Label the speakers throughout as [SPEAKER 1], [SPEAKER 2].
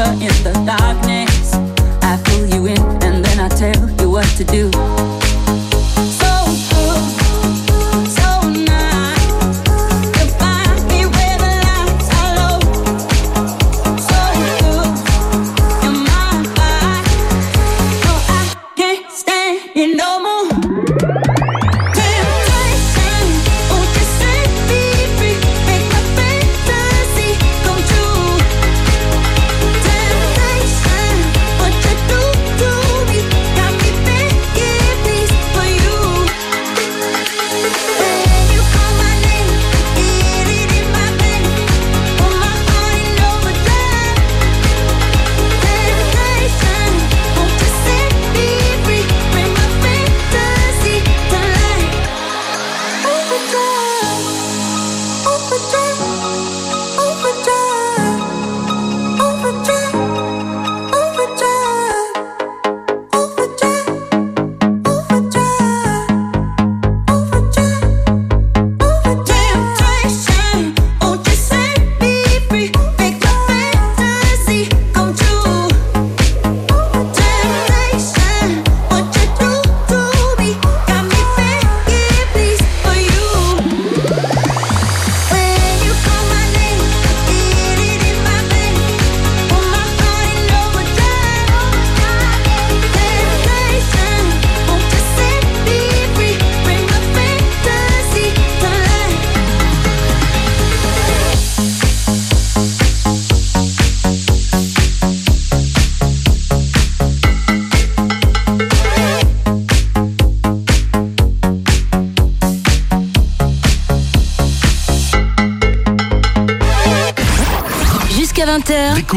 [SPEAKER 1] whisper in the darkness. I pull you in and then I tell you what to do.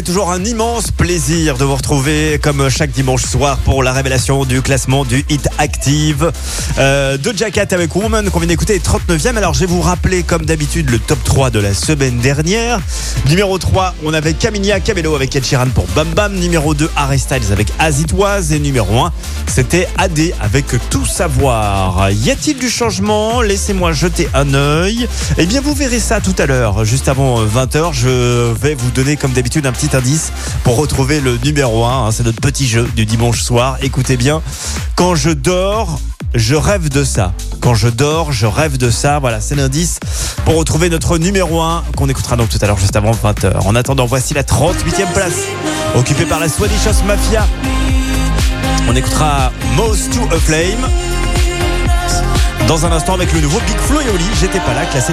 [SPEAKER 2] c'est toujours un immense plaisir de vous retrouver comme chaque dimanche soir pour la révélation du classement du Hit Active. Euh, de Cat avec Woman qu'on vient d'écouter est 39e. Alors je vais vous rappeler comme d'habitude le top 3 de la semaine dernière. Numéro 3, on avait Camilia Cabello avec Ed Sheeran pour Bam Bam. Numéro 2, Harry Styles avec As It Was. Et numéro 1, c'était AD avec Tout Savoir. Y a-t-il du changement? Laissez-moi jeter un œil. Eh bien vous verrez ça tout à l'heure, juste avant 20h. Je vais vous donner comme d'habitude un petit indice pour retrouver le numéro 1. hein. C'est notre petit jeu du dimanche soir. Écoutez bien. Quand je dors, je rêve de ça. Quand je dors, je rêve de ça. Voilà, c'est l'indice pour retrouver notre numéro 1 qu'on écoutera donc tout à l'heure juste avant 20h. En attendant, voici la 38e place occupée par la Swedish House Mafia. On écoutera Most to a Flame. Dans un instant avec le nouveau Big Flo et Oli, j'étais pas là, classé.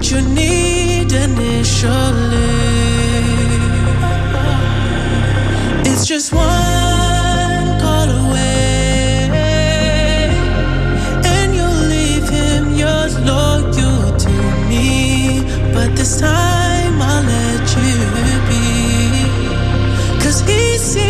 [SPEAKER 3] what you need initially. It's just one call away, and you'll leave him loyal to me. But this time I'll let you be. Cause he seems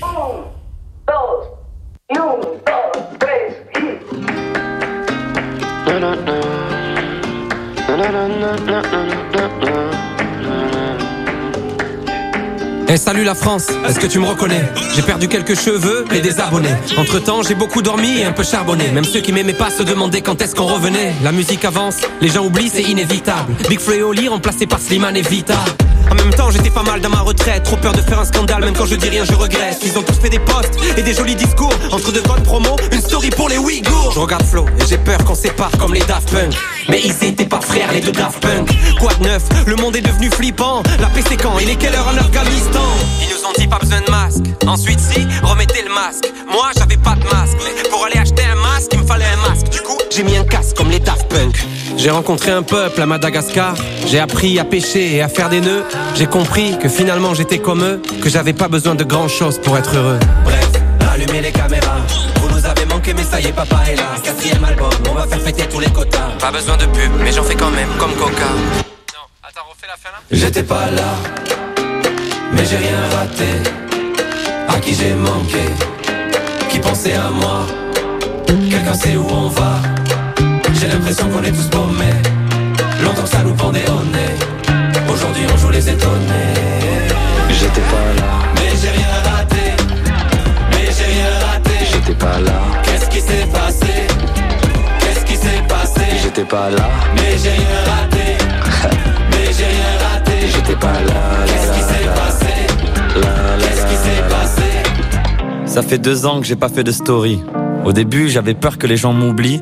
[SPEAKER 4] Eh salut la France, est-ce que tu me reconnais? J'ai perdu quelques cheveux et des abonnés. Entre temps, j'ai beaucoup dormi et un peu charbonné. Même ceux qui m'aimaient pas se demandaient quand est-ce qu'on revenait. La musique avance, les gens oublient, c'est inévitable. Big Flo et Oli remplacé par Slimane et Vita. En même temps, j'étais pas mal dans ma retraite. Trop peur de faire un scandale, même quand je dis rien, je regrette. Ils ont tous fait des posts et des jolis discours. Entre deux bonnes promos, une story pour les Ouïghours. Je regarde Flo et j'ai peur qu'on sépare comme les Daft Punk. Mais ils étaient pas frères, les deux Daft Punk. Quoi de neuf? Le monde est devenu flippant. La paix c'est quand? Il est quelle heure en Afghanistan? Ils nous ont dit pas besoin de masque. Ensuite, si, remettez le masque. Moi, j'avais pas de masque. Mais pour aller acheter un masque, il me fallait un masque. Du coup, j'ai mis un casque comme les Daft Punk. J'ai rencontré un peuple à Madagascar. J'ai appris à pêcher et à faire des nœuds. J'ai compris que finalement j'étais comme eux, que j'avais pas besoin de grand chose pour être heureux. Bref, allumez les caméras. Manqué, mais ça y est, papa est là. Quatrième album, on va faire fêter tous les quotas. Pas besoin de pub, mais j'en fais quand même, comme Coca. Non, attends, refais la fin là. J'étais pas là, mais j'ai rien raté. À qui j'ai manqué, qui pensait à moi. Quelqu'un sait où on va. J'ai l'impression qu'on est tous paumés. Longtemps que ça nous pendait au nez. Aujourd'hui on joue les étonnés. J'étais pas là, mais j'ai rien raté. Mais j'ai rien raté. J'étais pas là. Qu'est-ce qui s'est passé Qu'est-ce qui s'est passé? J'étais pas là, mais j'ai rien raté. mais j'ai rien raté. J'étais pas là. Qu'est-ce qui s'est passé? Qu'est-ce qui s'est passé?
[SPEAKER 5] Ça fait deux ans que j'ai pas fait de story. Au début, j'avais peur que les gens m'oublient.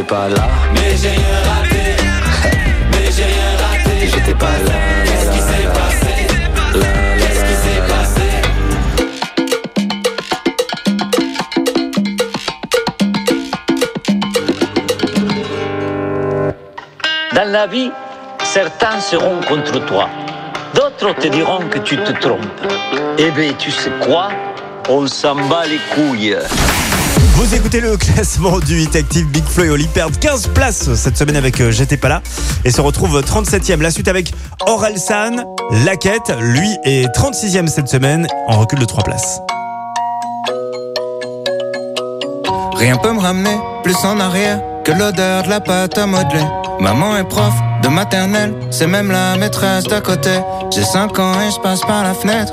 [SPEAKER 6] j'étais pas là,
[SPEAKER 4] Mais j'ai rien raté Mais j'ai rien raté
[SPEAKER 6] j'étais pas là.
[SPEAKER 4] Qu'est-ce qui s'est passé? Qu'est-ce qui s'est passé?
[SPEAKER 7] Dans la vie, certains seront contre toi. D'autres te diront que tu te trompes. Eh bien, tu sais quoi? On s'en bat les couilles.
[SPEAKER 2] Vous écoutez le classement du Hit Active Big Flo et Oli perdent 15 places cette semaine avec euh, J'étais pas là et se retrouve 37e. La suite avec Orelsan, Laquette, lui est 36e cette semaine en recul de 3 places.
[SPEAKER 8] Rien peut me ramener plus en arrière que l'odeur de la pâte à modeler. Maman est prof de maternelle, c'est même la maîtresse d'à côté. J'ai 5 ans et je passe par la fenêtre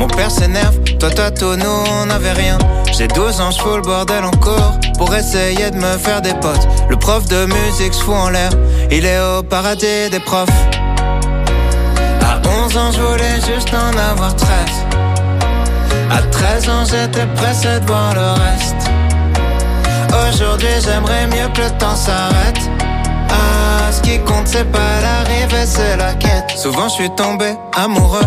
[SPEAKER 8] mon père s'énerve. Toi, tout, nous, on n'avait rien. J'ai 12 ans, je fous le bordel en cours pour essayer de me faire des potes. Le prof de musique se fout en l'air, il est au paradis des profs. À 11 ans, je voulais juste en avoir 13. À 13 ans, j'étais pressé de voir le reste. Aujourd'hui, j'aimerais mieux que le temps s'arrête. Ah, ce qui compte, c'est pas l'arrivée, c'est la quête. Souvent, je suis tombé amoureux,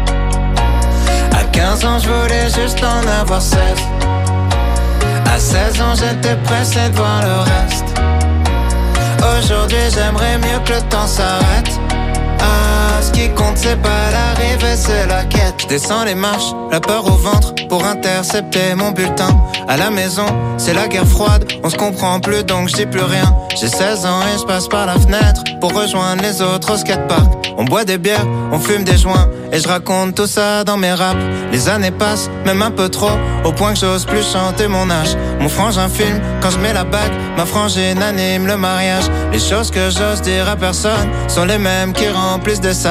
[SPEAKER 8] À 15 ans, je voulais juste en avoir 16. À 16 ans, j'étais pressé de voir le reste. Aujourd'hui, j'aimerais mieux que le temps s'arrête. Ah, ce qui compte, c'est pas l'arrivée, c'est la quête. Je descends les marches, la peur au ventre pour intercepter mon bulletin. À la maison, c'est la guerre froide, on se comprend plus donc je dis plus rien. J'ai 16 ans et je passe par la fenêtre pour rejoindre les autres au skatepark. On boit des bières, on fume des joints et je raconte tout ça dans mes raps. Les années passent, même un peu trop, au point que j'ose plus chanter mon âge. Mon frangin filme quand je mets la bague, ma frangine anime le mariage. Les choses que j'ose dire à personne sont les mêmes qui remplissent des salles.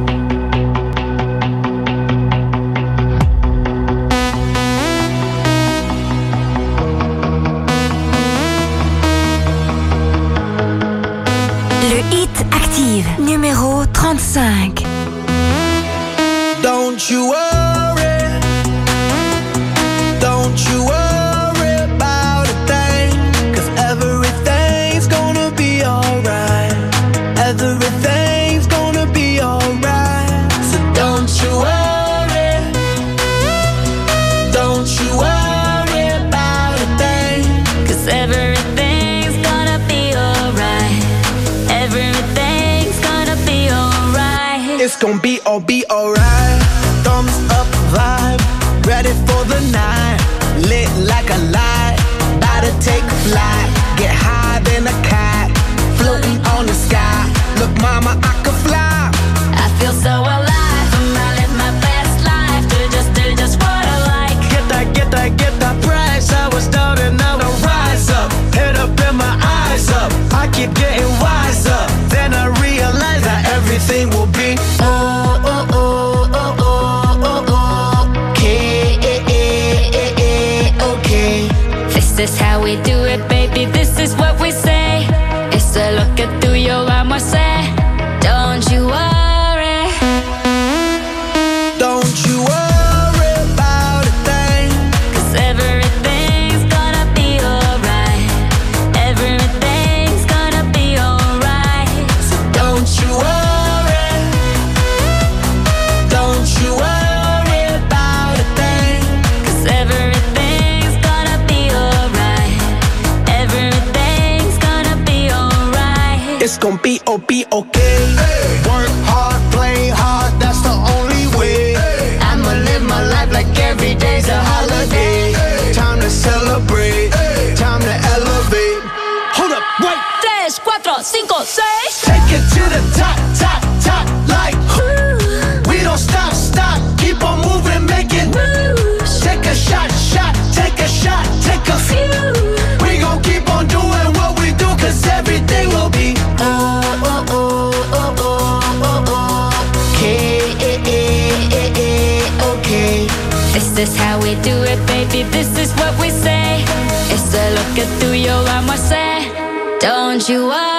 [SPEAKER 3] Don't you worry.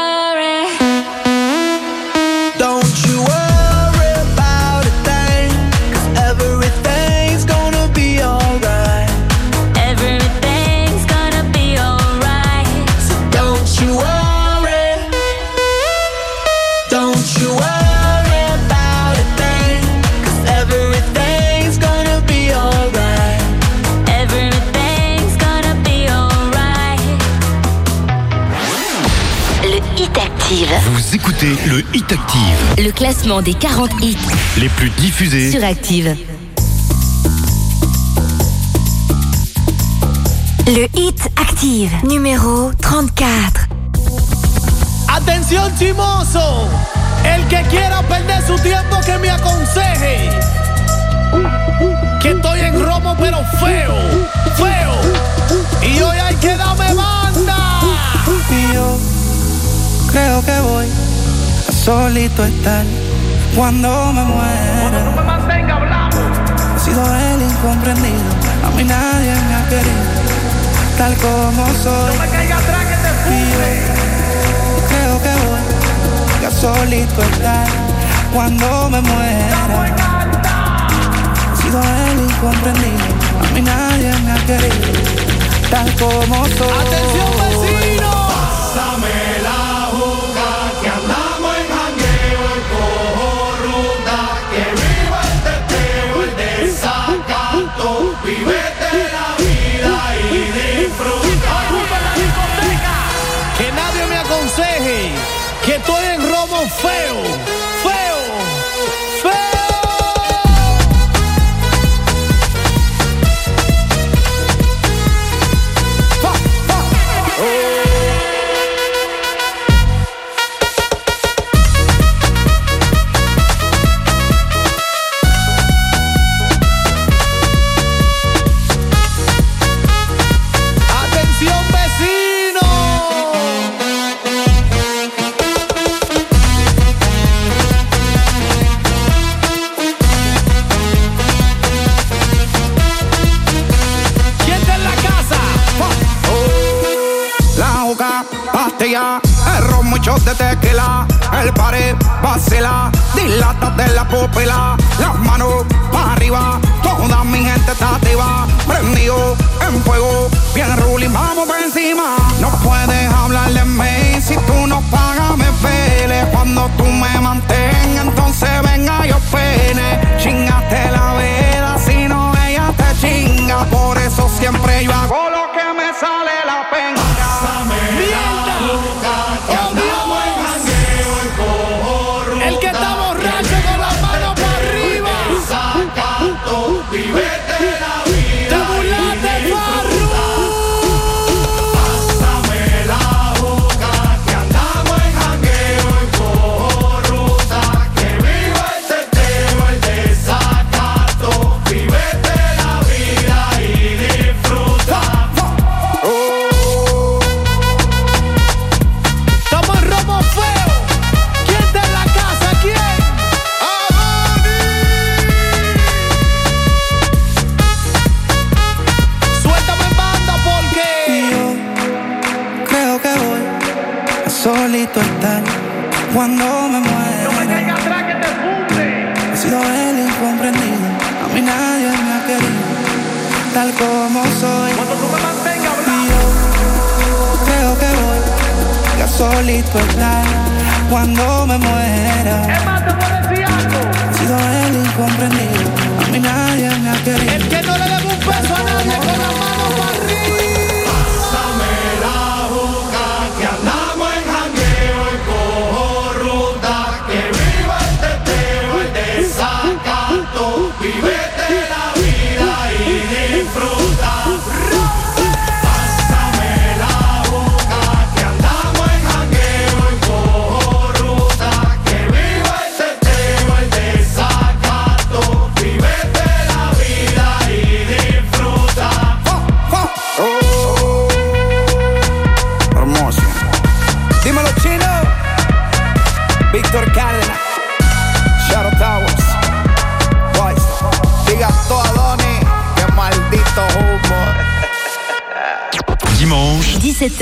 [SPEAKER 9] classement des 40 hits
[SPEAKER 10] les plus diffusés
[SPEAKER 9] sur Active. Le hit Active, numéro 34.
[SPEAKER 11] Atención chimoso, el que quiera perder su tiempo que me aconseje. Que estoy en romo pero feo, feo. Y hoy hay que darme banda.
[SPEAKER 12] Y yo creo que voy solito estar cuando me muera. No me mantenga hablando. He sido el incomprendido, a mí nadie me ha querido, tal como soy. No me caiga atrás que
[SPEAKER 11] te fui.
[SPEAKER 12] Creo que voy a solito estar cuando me muera. He sido el incomprendido, a mí nadie me ha querido, tal como soy.
[SPEAKER 13] Atención
[SPEAKER 14] vecino.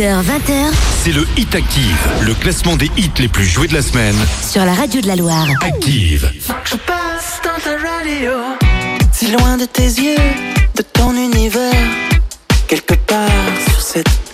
[SPEAKER 15] 18h, 20h.
[SPEAKER 14] C'est le Hit Active, le classement des hits les plus joués de la semaine.
[SPEAKER 15] Sur la radio de la Loire.
[SPEAKER 14] Active.
[SPEAKER 16] Je passe dans ta radio. Si loin de tes yeux, de ton univers, quelque part sur cette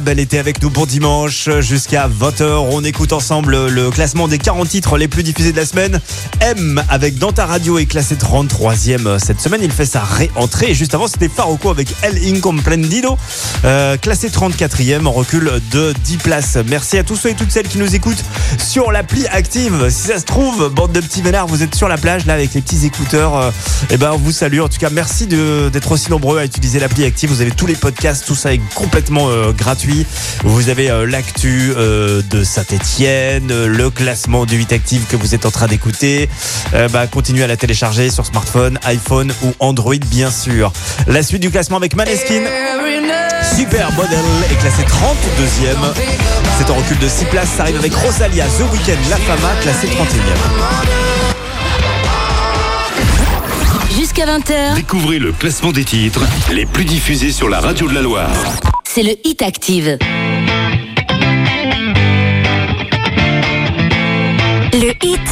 [SPEAKER 2] Bel été avec nous pour dimanche jusqu'à 20h. On écoute ensemble le classement des 40 titres les plus diffusés de la semaine. M avec Dans ta radio est classé 33e cette semaine. Il fait sa réentrée. Et juste avant, c'était Faroco avec El Incomprendido, euh, classé 34e en recul de 10 places. Merci à tous ceux et toutes celles qui nous écoutent sur l'appli Active. Si ça se trouve, bande de petits vénards, vous êtes sur la plage là avec les petits écouteurs. euh, eh ben, on vous salue. En tout cas, merci d'être aussi nombreux à utiliser l'appli Active. Vous avez tous les podcasts, tout ça est complètement euh, gratuit. Vous avez euh, l'actu euh, de Saint-Etienne, le classement du 8 Active que vous êtes en train d'écouter. Euh, bah, continuez à la télécharger sur smartphone, iPhone ou Android, bien sûr. La suite du classement avec Maneskin. Super Model est classé 32e. C'est en recul de 6 places. Ça arrive avec Rosalia, The Weeknd, La Fama, classé 31e.
[SPEAKER 15] Jusqu'à 20h,
[SPEAKER 14] Découvrez le classement des titres les plus diffusés sur la radio de la Loire.
[SPEAKER 15] c'est le Hit Active.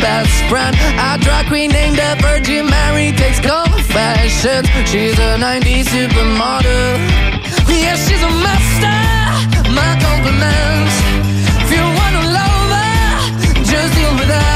[SPEAKER 17] best friend. A drag queen named the Virgin Mary takes confessions. She's a 90s supermodel. Yeah, she's a master. My compliments. If you wanna love her, just deal with her.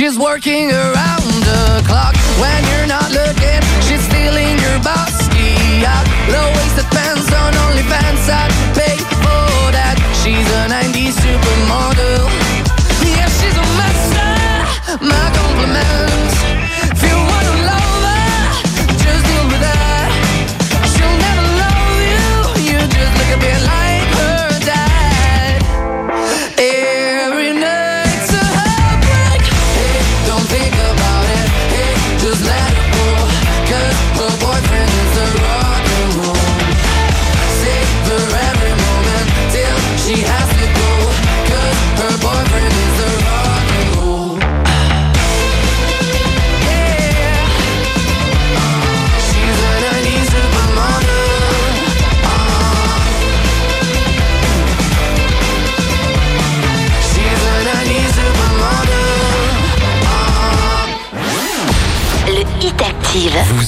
[SPEAKER 17] She's working around the clock. When you're not looking, she's stealing your bossy out. Low-waisted pants on OnlyFans, I'd pay for that. She's a 90s supermodel. Yeah, she's a master. My compliments.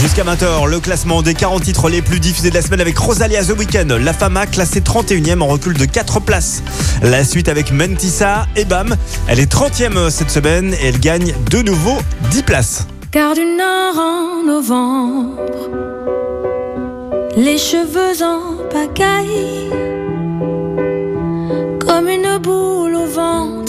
[SPEAKER 18] Jusqu'à
[SPEAKER 2] 20h, le classement des 40 titres les plus diffusés de la semaine avec Rosalia The Weekend. La Fama classée 31e en recul de 4 places. La suite avec Mentissa et Bam. Elle est 30e euh, cette semaine et elle gagne de nouveau 10 places.
[SPEAKER 18] Car du Nord en novembre, les cheveux en pagaille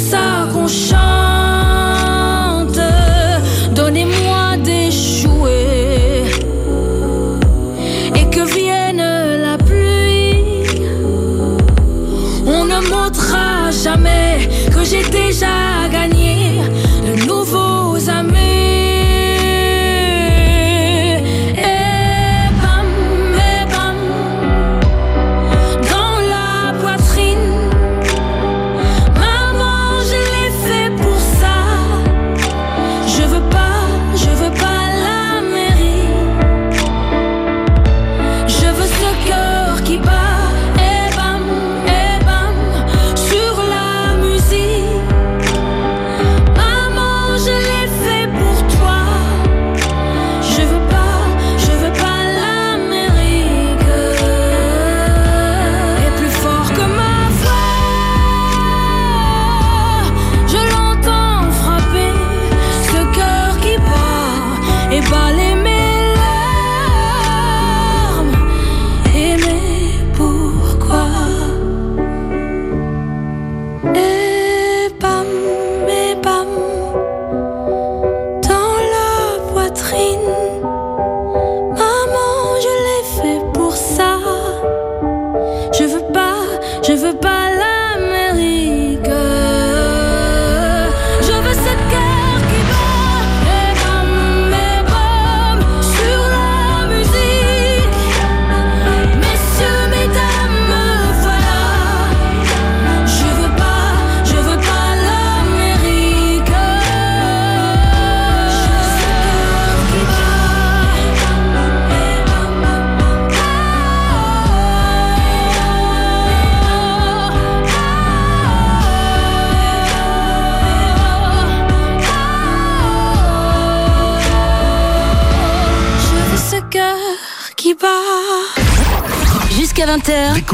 [SPEAKER 18] ça qu'on chante.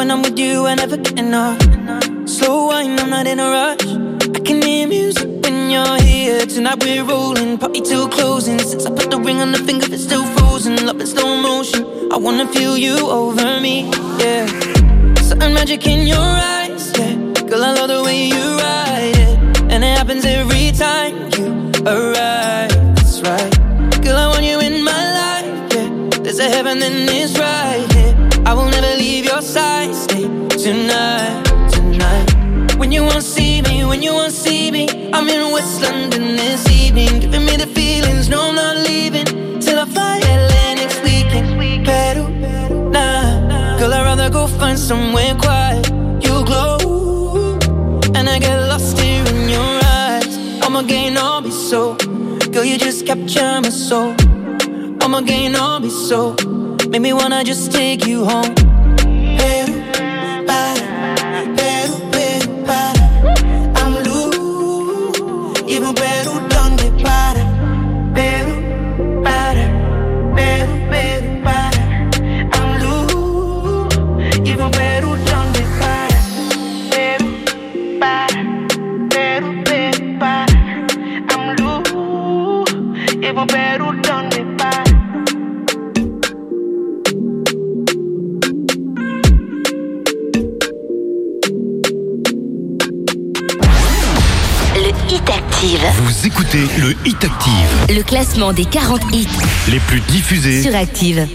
[SPEAKER 19] When I'm
[SPEAKER 20] with you, I never get enough. Slow wine, I'm not in a rush. I can hear music when you're here. Tonight we're rolling, party till closing. Since I put the ring on the finger, it's still frozen. Love in slow motion. I wanna feel you over me, yeah. Certain magic in your eyes, yeah. Girl, I love the way you ride it. And it happens every time you arrive. That's right. Girl, I want you in my life, yeah. There's a heaven, then it's right. I will never leave your side. Stay tonight, tonight. When you won't see me, when you won't see me, I'm in West London this evening, giving me the feelings. No, I'm not leaving till I fly LA next weekend. Peru, nah, girl, I'd rather go find somewhere quiet. You glow, and I get lost here in your eyes. I'ma gain all be so, girl, you just capture my soul. I'ma gain all be so, make me wanna just take you home.
[SPEAKER 21] Peru, para. Peru, Peru, para. I'm. Llevo Perú donde para. Peru, para. Peru, Peru, para. I'm. Llevo Perú
[SPEAKER 9] Active.
[SPEAKER 10] Vous écoutez le Hit Active.
[SPEAKER 9] Le classement des 40 hits
[SPEAKER 10] Les plus diffusés.
[SPEAKER 9] sur Active.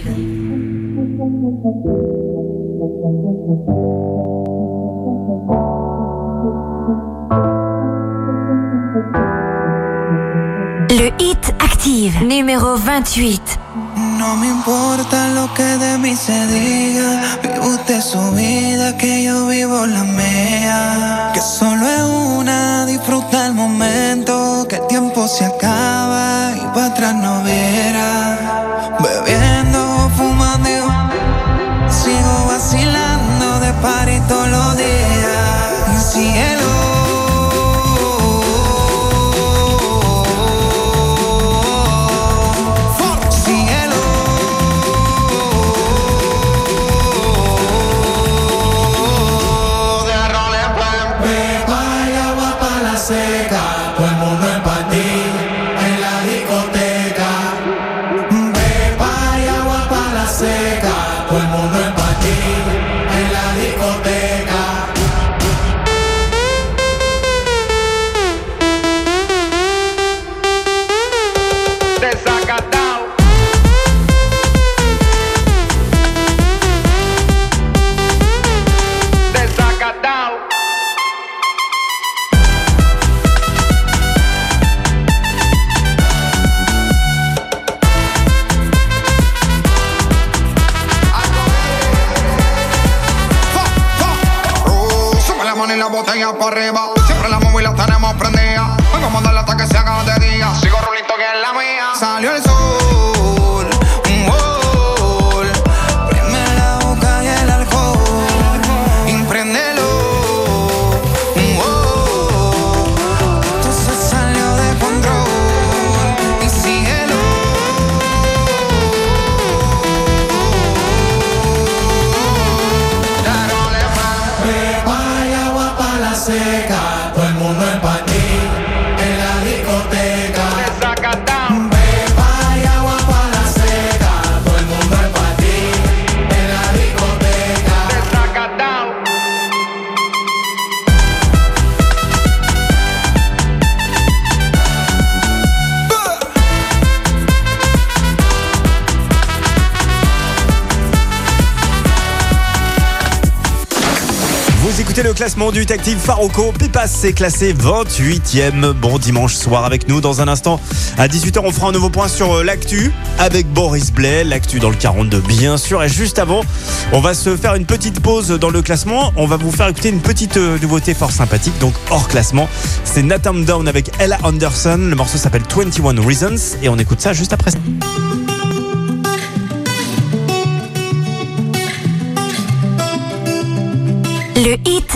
[SPEAKER 9] Le Hit Active, numéro 28.
[SPEAKER 14] No me importa lo que de mí se diga. Usted su vida, que yo vivo la mía. Que solo es una, disfruta el momento. Que el tiempo se acaba y para atrás no verá. Bebiendo, fumando, y sigo vacilando de party todos los días. Mi cielo.
[SPEAKER 2] Du Active Faroco. Pipas c'est classé 28ème. Bon dimanche soir avec nous. Dans un instant, à 18h, on fera un nouveau point sur euh, l'actu avec Boris Blais. L'actu dans le 42, bien sûr. Et juste avant, on va se faire une petite pause dans le classement. On va vous faire écouter une petite euh, nouveauté fort sympathique, donc hors classement. C'est Nathan Down avec Ella Anderson. Le morceau s'appelle 21 Reasons. Et on écoute ça juste après.
[SPEAKER 9] Le Hit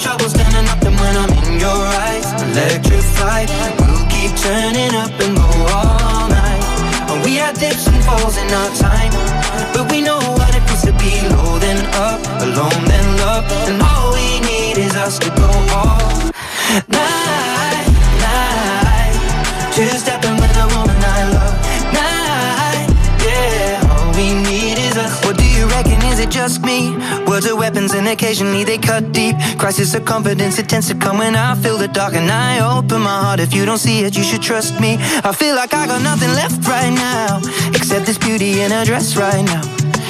[SPEAKER 20] Troubles standing up and when I'm in your eyes, electrified. We'll keep turning up and go all night. We had dips and falls in our time, but we know what it feels to be low then up, alone then love, and all we need is us to go all night, night. Two What do you reckon? Is it just me? Words are weapons and occasionally they cut deep. Crisis of confidence, it tends to come when I feel the dark and I open my heart. If you don't see it, you should trust me. I feel like I got nothing left right now, except this beauty in a dress right now.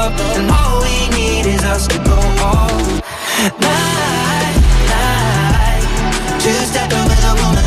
[SPEAKER 20] Love, and all we need is us to go all night, night. Two stepping with a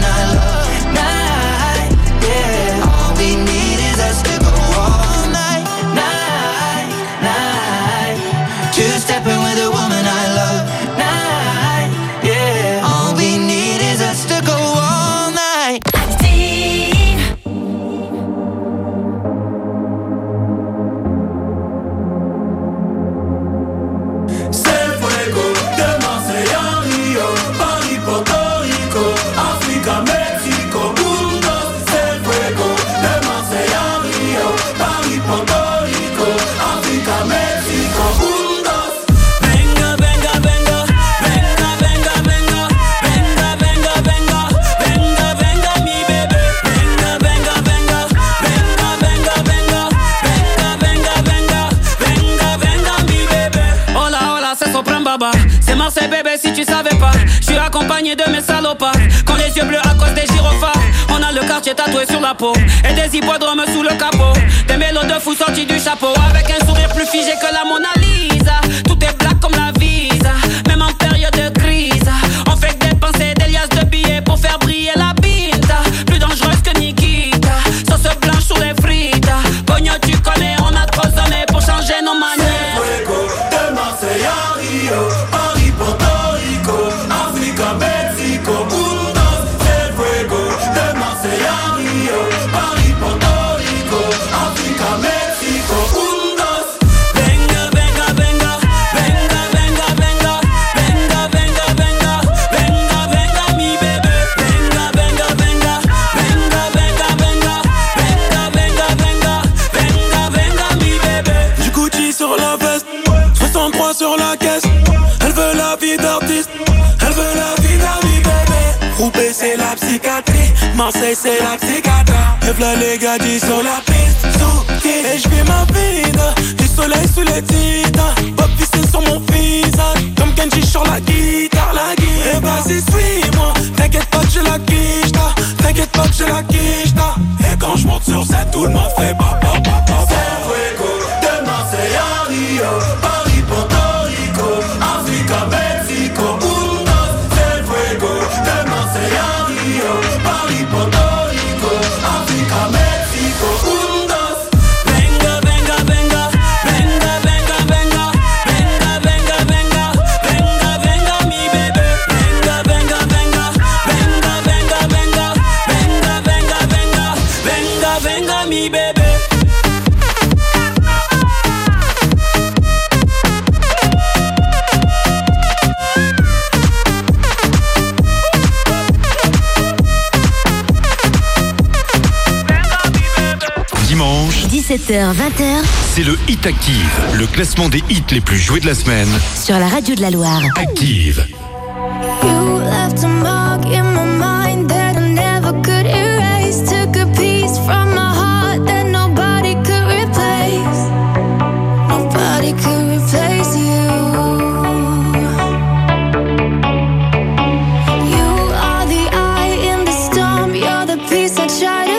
[SPEAKER 22] de
[SPEAKER 23] mes salopards. Quand les yeux bleus à cause des gyrophares. On a le quartier tatoué sur la peau. Et des hippodromes sous le capot. Des mélos de fous sortis du chapeau. Avec un sourire plus figé que la Mona Lisa.
[SPEAKER 22] Marseille c'est
[SPEAKER 3] la psychiatre. Et v'là les gadis sur la piste, sous Et je vis ma vie, du soleil sous les titres. Pop c'est sur mon visage, comme Kenji sur la guitare, la guitare. Et vas-y suis-moi, t'inquiète pas que je la quiche, t'inquiète pas que je la quiche. Et quand je monte sur scène, tout le monde fait papa, papa,
[SPEAKER 22] 17h-20h, c'est
[SPEAKER 10] le Hit Active, le classement des hits les plus joués de la semaine.
[SPEAKER 15] Sur la radio de la Loire.
[SPEAKER 10] Active.
[SPEAKER 24] You left a mark in my mind that I never could erase. Took a piece from my heart that nobody could replace. Nobody could replace you. You are the eye in the storm. You're the piece I
[SPEAKER 18] tried.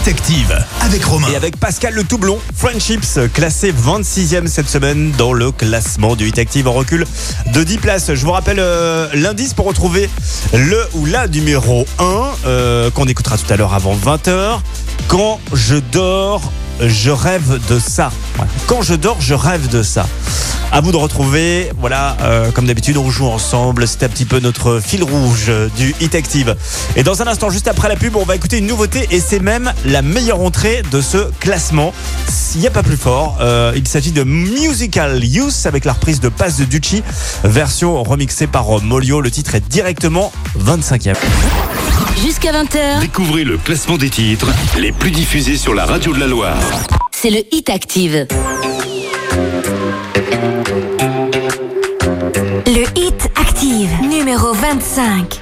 [SPEAKER 18] Hit Active avec Romain. Et avec Pascal Le Toublon, Friendships, classé 26e cette semaine dans le classement du Hit en recul de 10 places. Je vous rappelle euh, l'indice pour retrouver le ou la numéro 1 euh, qu'on écoutera tout à l'heure avant 20h. Quand je dors, je rêve de ça. Quand je dors, je rêve de ça. À vous de retrouver, voilà, euh, comme d'habitude, on joue ensemble. C'est un petit peu notre fil rouge du Hit Active. Et dans un instant, juste après la pub, on va écouter une nouveauté et c'est même la meilleure entrée de ce classement. Il n'y a pas plus fort. Euh, il s'agit de Musical Youth avec la reprise de Passe de Ducci, version remixée par euh, Molio. Le titre est directement 25e.
[SPEAKER 15] Jusqu'à 20h,
[SPEAKER 10] Découvrez le classement des titres les plus diffusés sur la radio de la Loire.
[SPEAKER 15] c'est le Hit Active. Le Hit Active, numéro 25.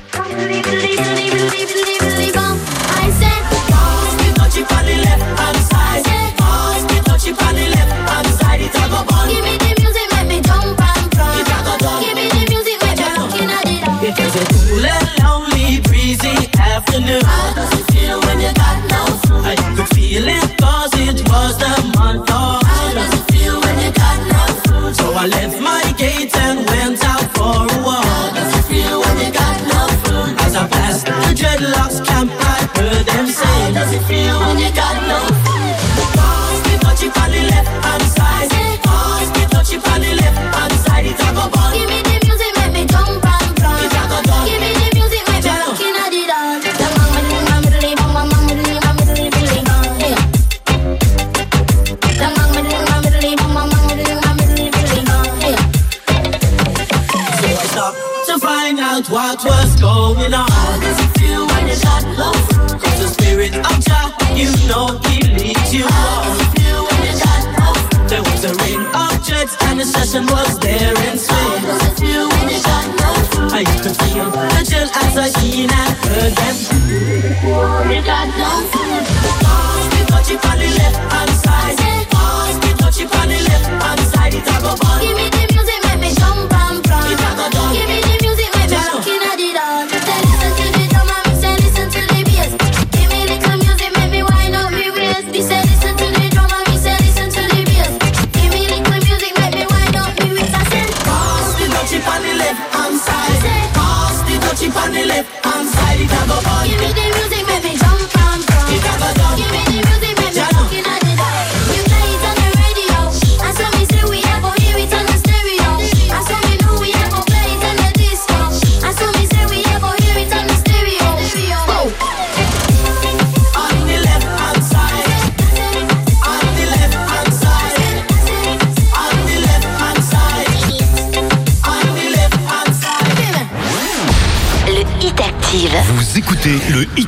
[SPEAKER 20] It was a cool and lonely, breezy afternoon. I left my gate and went out for a walk. How does it feel when you got no food? As I passed the dreadlocks camp, I heard them say, How does it feel when you got no food?
[SPEAKER 3] Going on. How does it feel when you got love? Cause the spirit of Jah, you know he leads you on. How does it feel when you got love? There was a ring of jets and the session was there in swing. How does it feel when you got love? I used to feel the chill as I seen and heard them. You got love. Pass me touchy on the left hand side. Pass me touchy on the left hand side. It a go bun.
[SPEAKER 18] Give me the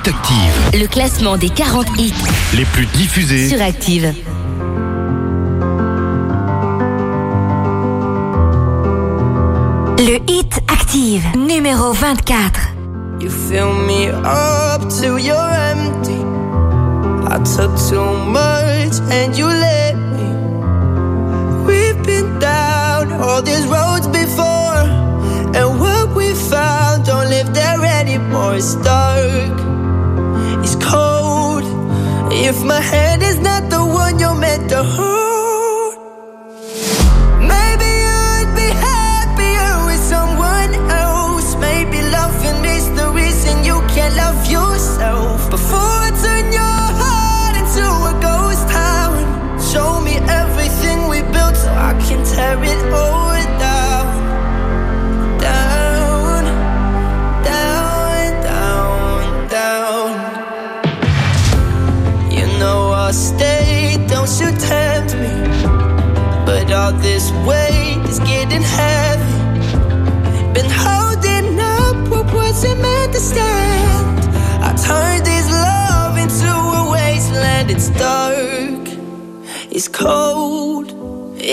[SPEAKER 21] Hit Active,
[SPEAKER 10] Le
[SPEAKER 21] classement des 40 hits
[SPEAKER 10] les plus diffusés.
[SPEAKER 21] sur Active. Le Hit Active, numéro 24.
[SPEAKER 25] You fill me up till you're empty. I took too much and you let me. We've been down all these roads before, and what we found don't live there anymore. It's my hand is not the one you're meant to hold,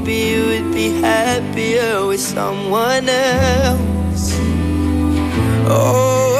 [SPEAKER 25] Maybe you would be happier with someone else. Oh,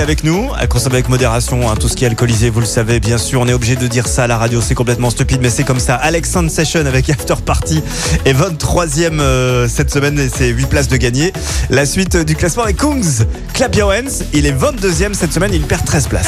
[SPEAKER 20] avec nous. À consommer avec modération, hein, tout ce qui est alcoolisé, vous le savez, bien sûr. On est obligé de dire ça à la radio, c'est complètement stupide, mais c'est comme ça. Alexandre Session avec After Party est 23e euh, cette semaine et c'est 8 places de gagner. La suite du classement est Kungs. Clap Your il est 22e cette semaine, il perd 13 places.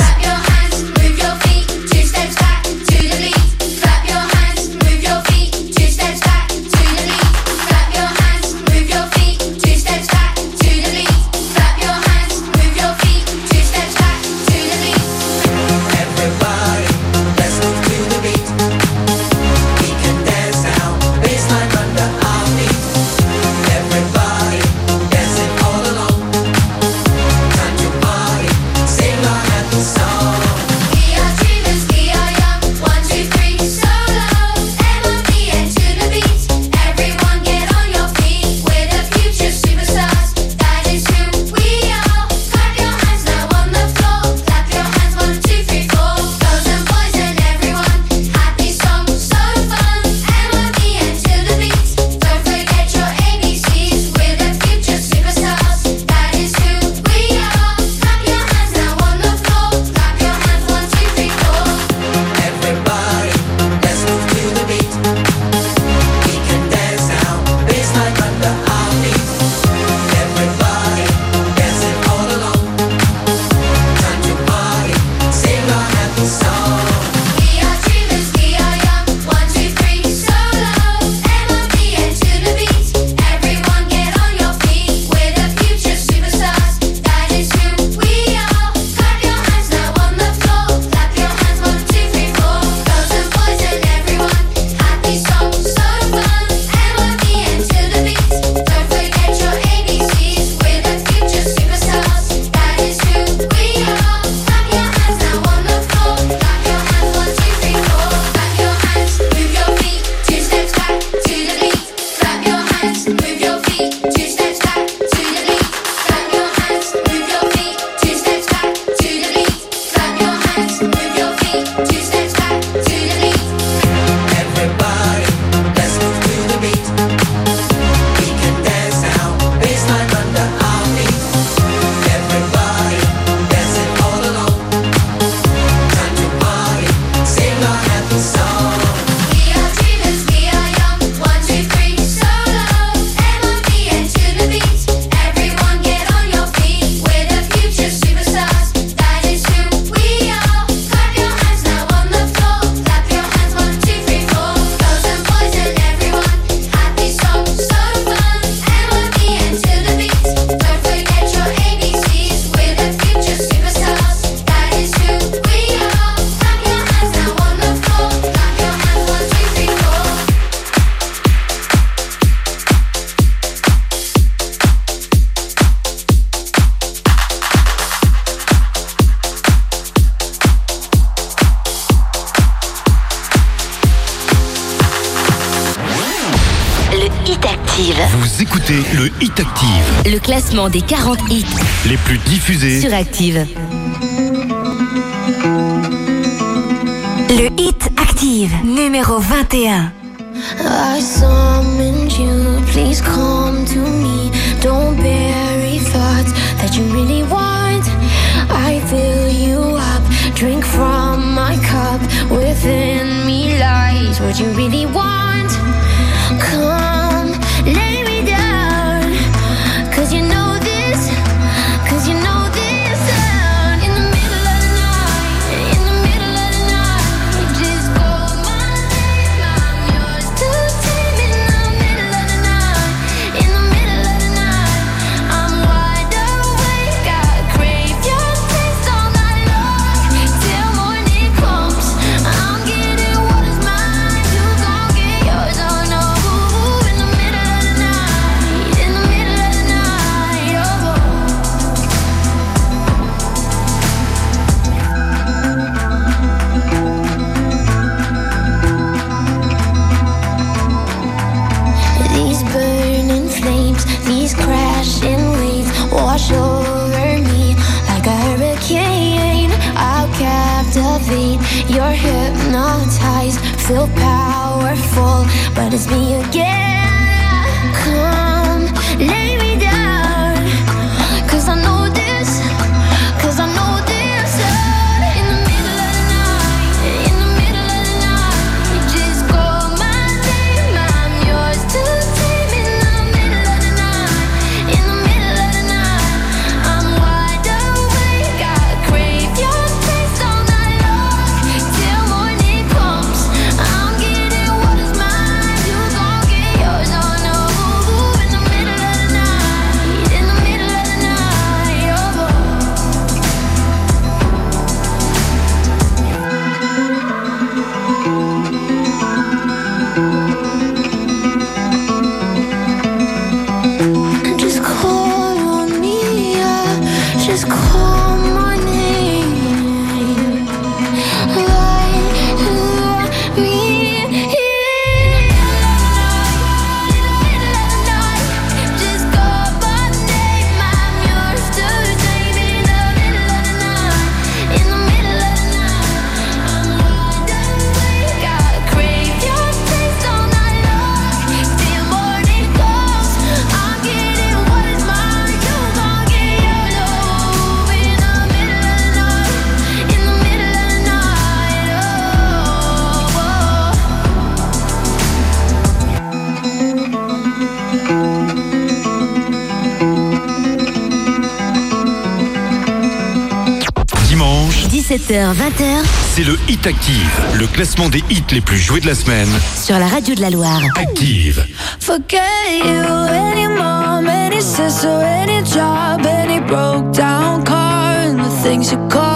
[SPEAKER 9] Hit Active.
[SPEAKER 10] Le
[SPEAKER 9] classement des 40 hits
[SPEAKER 10] les plus diffusés
[SPEAKER 9] sur Active. Le Hit Active, numéro 21.
[SPEAKER 18] I summoned you, please come to me. Don't bury thoughts that you really want. I fill you up, drink from my cup. Within me lies what you really want. you're hypnotized, feel powerful, but it's me again.
[SPEAKER 21] 18h-20h,
[SPEAKER 10] c'est le Hit Active, le classement des hits les plus joués de la semaine.
[SPEAKER 21] Sur la radio de la Loire.
[SPEAKER 10] Active.
[SPEAKER 24] Forget you, any mom, any sister, any job, any broke down car, and the things you call.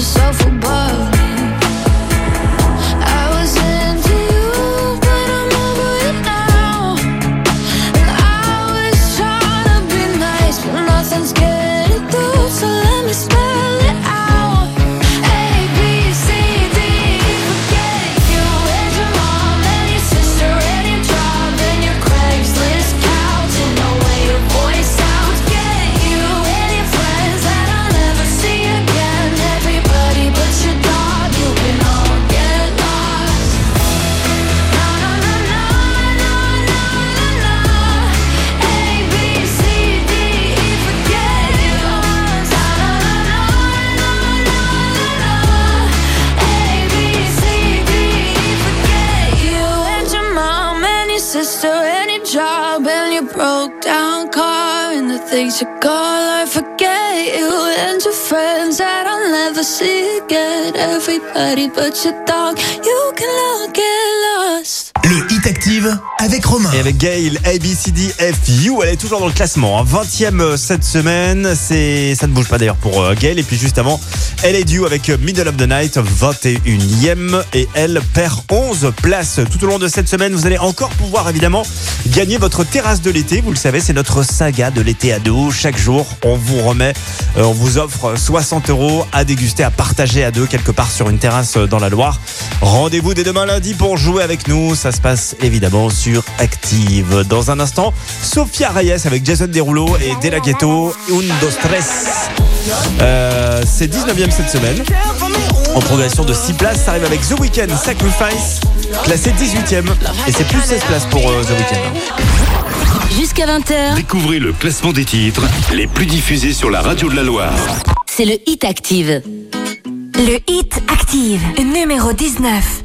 [SPEAKER 24] yourself everybody but your dog.
[SPEAKER 10] Hit
[SPEAKER 26] Active avec Romain.
[SPEAKER 2] Et avec Gail, ABCDFU, elle est toujours dans le classement. 20e euh, cette semaine, c'est ça ne bouge pas d'ailleurs pour euh, Gail. Et puis juste avant, elle est due avec euh, Middle of the Night, 21e. Et elle perd 11 places. Tout au long de cette semaine, vous allez encore pouvoir évidemment gagner votre terrasse de l'été. Vous le savez, c'est notre saga de l'été à deux. Chaque jour, on vous remet, on vous offre 60 euros à déguster, à partager à deux quelque part sur une terrasse dans la Loire. Rendez-vous dès demain lundi pour jouer avec nous. Ça se passe évidemment sur Active. Dans un instant, Sophia Reyes avec Jason Derulo et Dela Ghetto, Un, dos, tres. Euh, c'est 19e cette semaine. En progression de 6 places, ça arrive avec The Weeknd Sacrifice, classé 18e. Et c'est plus 16 places pour euh, The Weeknd.
[SPEAKER 21] Jusqu'à 20h,
[SPEAKER 10] Découvrez le classement des titres les plus diffusés sur la radio de la Loire.
[SPEAKER 21] c'est le Hit Active. Le Hit Active, numéro 19.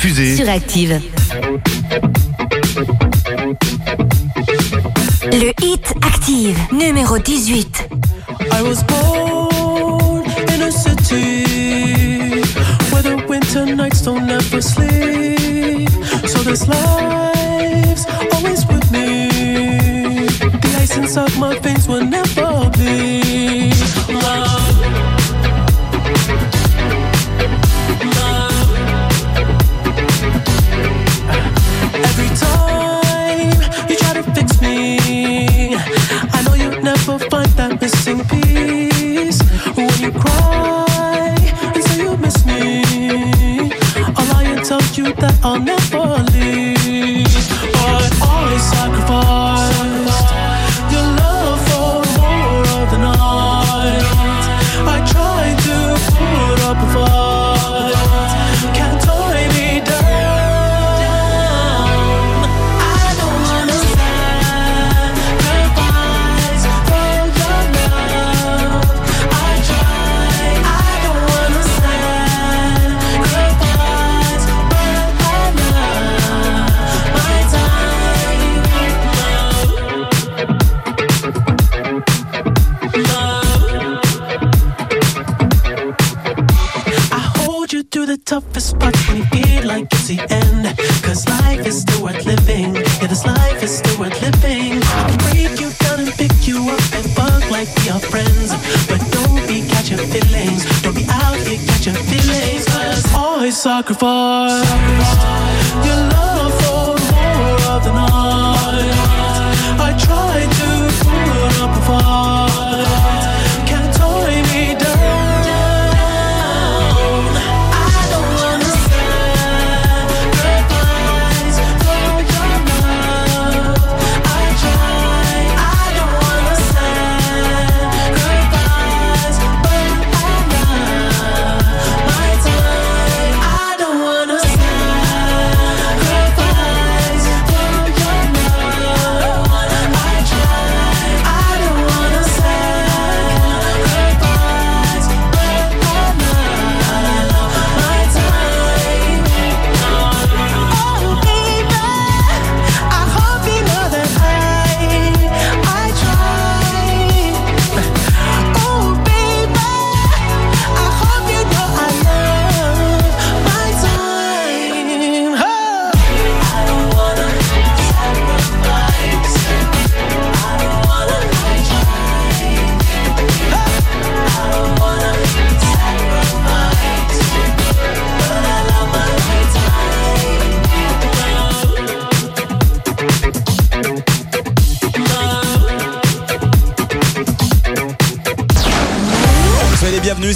[SPEAKER 10] diffusés.
[SPEAKER 21] sur Active. Le Hit Active, numéro 18.
[SPEAKER 3] I was born in a city where the winter nights don't ever sleep. So this life's always with me. The ice inside my veins will never. Love. Love. That I'll never leave. Sacrifice your love for more of the night.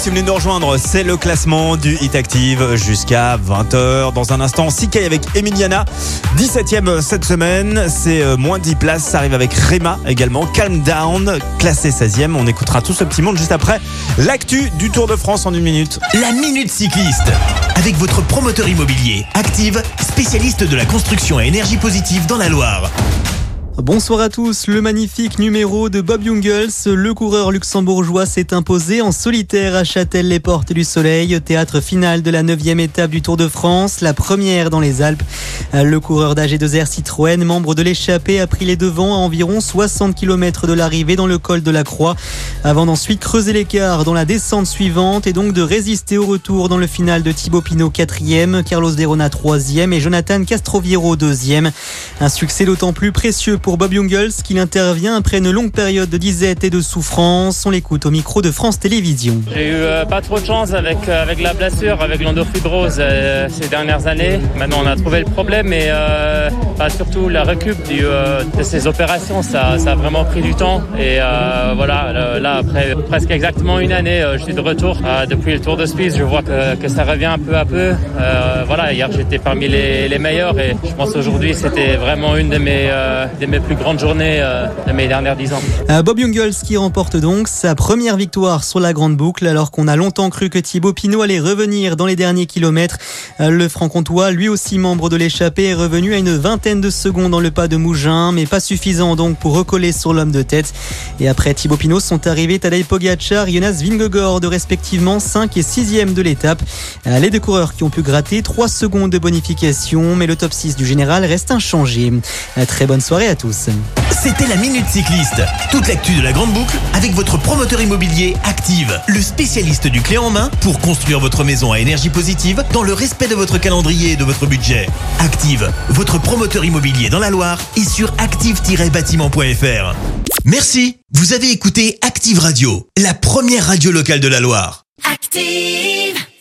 [SPEAKER 2] Si vous venez nous rejoindre. C'est le classement du Hit Active jusqu'à 20h. Dans un instant, Sikaï avec Emiliana. 17ème cette semaine. C'est euh, moins 10 places. Ça arrive avec Rema également. Calm Down, classé 16ème. On écoutera tout ce petit monde juste après l'actu du Tour de France en une minute.
[SPEAKER 26] La Minute Cycliste. Avec votre promoteur immobilier, Active, spécialiste de la construction à énergie positive dans la Loire.
[SPEAKER 27] Bonsoir à tous. Le magnifique numéro de Bob Jungels, le coureur luxembourgeois, s'est imposé en solitaire à Châtel-les-Portes du Soleil, théâtre final de la 9 étape du Tour de France, la première dans les Alpes. Le coureur d'AG2R Citroën, membre de l'échappée, a pris les devants à environ 60 km de l'arrivée dans le col de la Croix, avant d'ensuite creuser l'écart dans la descente suivante et donc de résister au retour dans le final de Thibaut Pinot 4e, Carlos Derona 3e et Jonathan Castroviero 2e. Un succès d'autant plus précieux pour Bob Jungels qu'il intervient après une longue période de disette et de souffrance. On l'écoute au micro de France Télévisions.
[SPEAKER 28] J'ai eu euh, pas trop de chance avec, euh, avec la blessure, avec l'endofibrose euh, ces dernières années. Maintenant, on a trouvé le problème et euh, bah, surtout la récup du, de ces opérations, ça, ça a vraiment pris du temps. Et voilà, là, après presque exactement une année, je suis de retour. Depuis le Tour de Suisse, je vois que, que ça revient peu à peu. Voilà, hier, j'étais parmi les, les meilleurs et je pense aujourd'hui, c'était vraiment une de mes, mes plus grandes journées euh, de mes dernières dix ans.
[SPEAKER 27] Euh, Bob Jungels qui remporte donc sa première victoire sur la grande boucle alors qu'on a longtemps cru que Thibaut Pinot allait revenir dans les derniers kilomètres. Euh, Le franc-comtois, lui aussi membre de l'échappée, est revenu à une vingtaine de secondes dans le pas de Mougin, mais pas suffisant donc pour recoller sur l'homme de tête. Et après Thibaut Pinot sont arrivés Tadej Pogacar, Jonas Vingegaard respectivement 5 et 6e de l'étape. Les deux coureurs qui ont pu gratter 3 secondes de bonification, mais le top 6 du général reste inchangé. Très bonne soirée à tous.
[SPEAKER 26] C'était la Minute Cycliste. Toute l'actu de la Grande Boucle avec votre promoteur immobilier Active, le spécialiste du clé en main pour construire votre maison à énergie positive dans le respect de votre calendrier et de votre budget. Active, votre promoteur immobilier dans la Loire et sur active-bâtiment.fr. Merci. Vous avez écouté Active Radio, la première radio locale de la Loire.
[SPEAKER 21] Active.